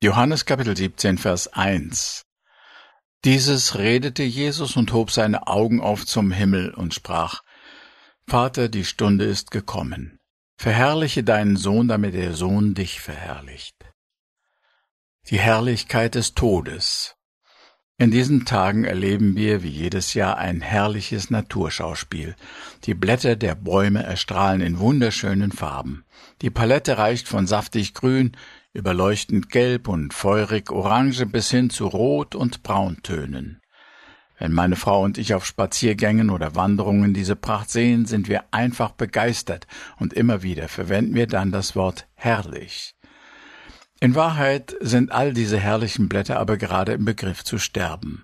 Johannes Kapitel 17, Vers 1. Dieses redete Jesus und hob seine Augen auf zum Himmel und sprach, Vater, die Stunde ist gekommen. Verherrliche deinen Sohn, damit der Sohn dich verherrlicht. Die Herrlichkeit des Todes. In diesen Tagen erleben wir wie jedes Jahr ein herrliches Naturschauspiel. Die Blätter der Bäume erstrahlen in wunderschönen Farben. Die Palette reicht von saftig grün über leuchtend gelb und feurig orange bis hin zu rot und brauntönen. Wenn meine Frau und ich auf Spaziergängen oder Wanderungen diese Pracht sehen, sind wir einfach begeistert und immer wieder verwenden wir dann das Wort herrlich. In Wahrheit sind all diese herrlichen Blätter aber gerade im Begriff zu sterben.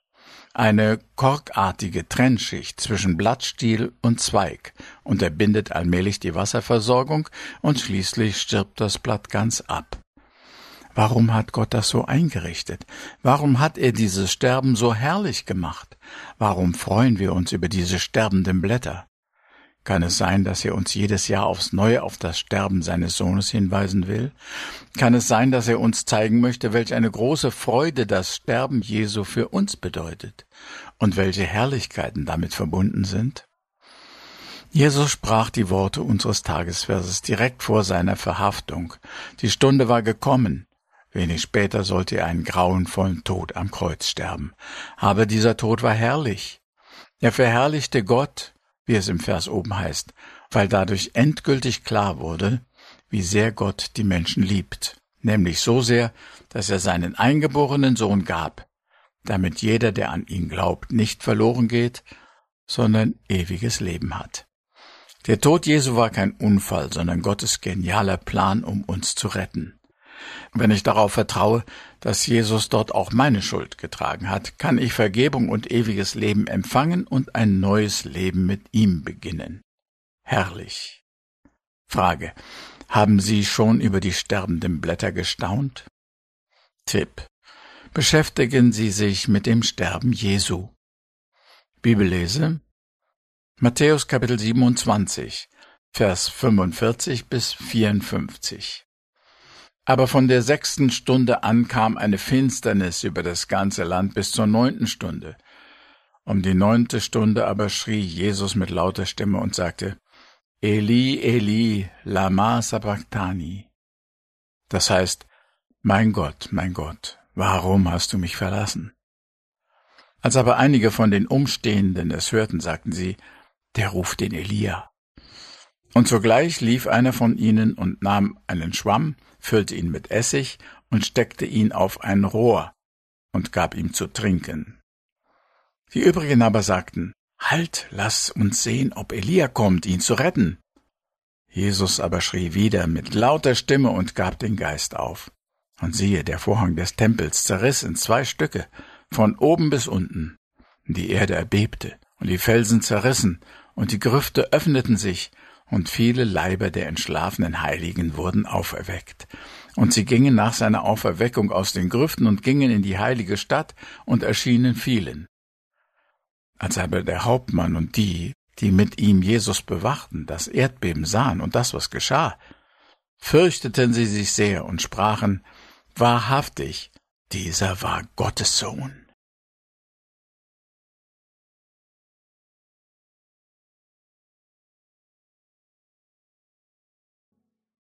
Eine korkartige Trennschicht zwischen Blattstiel und Zweig unterbindet allmählich die Wasserversorgung und schließlich stirbt das Blatt ganz ab. Warum hat Gott das so eingerichtet? Warum hat er dieses Sterben so herrlich gemacht? Warum freuen wir uns über diese sterbenden Blätter? Kann es sein, dass er uns jedes Jahr aufs Neue auf das Sterben seines Sohnes hinweisen will? Kann es sein, dass er uns zeigen möchte, welch eine große Freude das Sterben Jesu für uns bedeutet und welche Herrlichkeiten damit verbunden sind? Jesus sprach die Worte unseres Tagesverses direkt vor seiner Verhaftung. Die Stunde war gekommen. Wenig später sollte er einen grauenvollen Tod am Kreuz sterben. Aber dieser Tod war herrlich. Er verherrlichte Gott, wie es im Vers oben heißt, weil dadurch endgültig klar wurde, wie sehr Gott die Menschen liebt, nämlich so sehr, dass er seinen eingeborenen Sohn gab, damit jeder, der an ihn glaubt, nicht verloren geht, sondern ewiges Leben hat. Der Tod Jesu war kein Unfall, sondern Gottes genialer Plan, um uns zu retten. Wenn ich darauf vertraue, dass Jesus dort auch meine Schuld getragen hat, kann ich Vergebung und ewiges Leben empfangen und ein neues Leben mit ihm beginnen. Herrlich. Frage. Haben Sie schon über die sterbenden Blätter gestaunt? Tipp. Beschäftigen Sie sich mit dem Sterben Jesu. Bibellese Matthäus Kapitel 27, Vers 45 bis 54. Aber von der sechsten Stunde an kam eine Finsternis über das ganze Land bis zur neunten Stunde. Um die neunte Stunde aber schrie Jesus mit lauter Stimme und sagte, Eli, Eli, lama sabachthani. Das heißt, mein Gott, mein Gott, warum hast du mich verlassen? Als aber einige von den Umstehenden es hörten, sagten sie, der ruft den Elia. Und sogleich lief einer von ihnen und nahm einen Schwamm, füllte ihn mit Essig und steckte ihn auf ein Rohr und gab ihm zu trinken. Die übrigen aber sagten, Halt, lass uns sehen, ob Elia kommt, ihn zu retten. Jesus aber schrie wieder mit lauter Stimme und gab den Geist auf. Und siehe, der Vorhang des Tempels zerriss in zwei Stücke, von oben bis unten. Die Erde erbebte, und die Felsen zerrissen, und die Grüfte öffneten sich, und viele Leiber der entschlafenen Heiligen wurden auferweckt. Und sie gingen nach seiner Auferweckung aus den Grüften und gingen in die heilige Stadt und erschienen vielen. Als aber der Hauptmann und die, die mit ihm Jesus bewachten, das Erdbeben sahen und das, was geschah, fürchteten sie sich sehr und sprachen, Wahrhaftig, dieser war Gottes Sohn.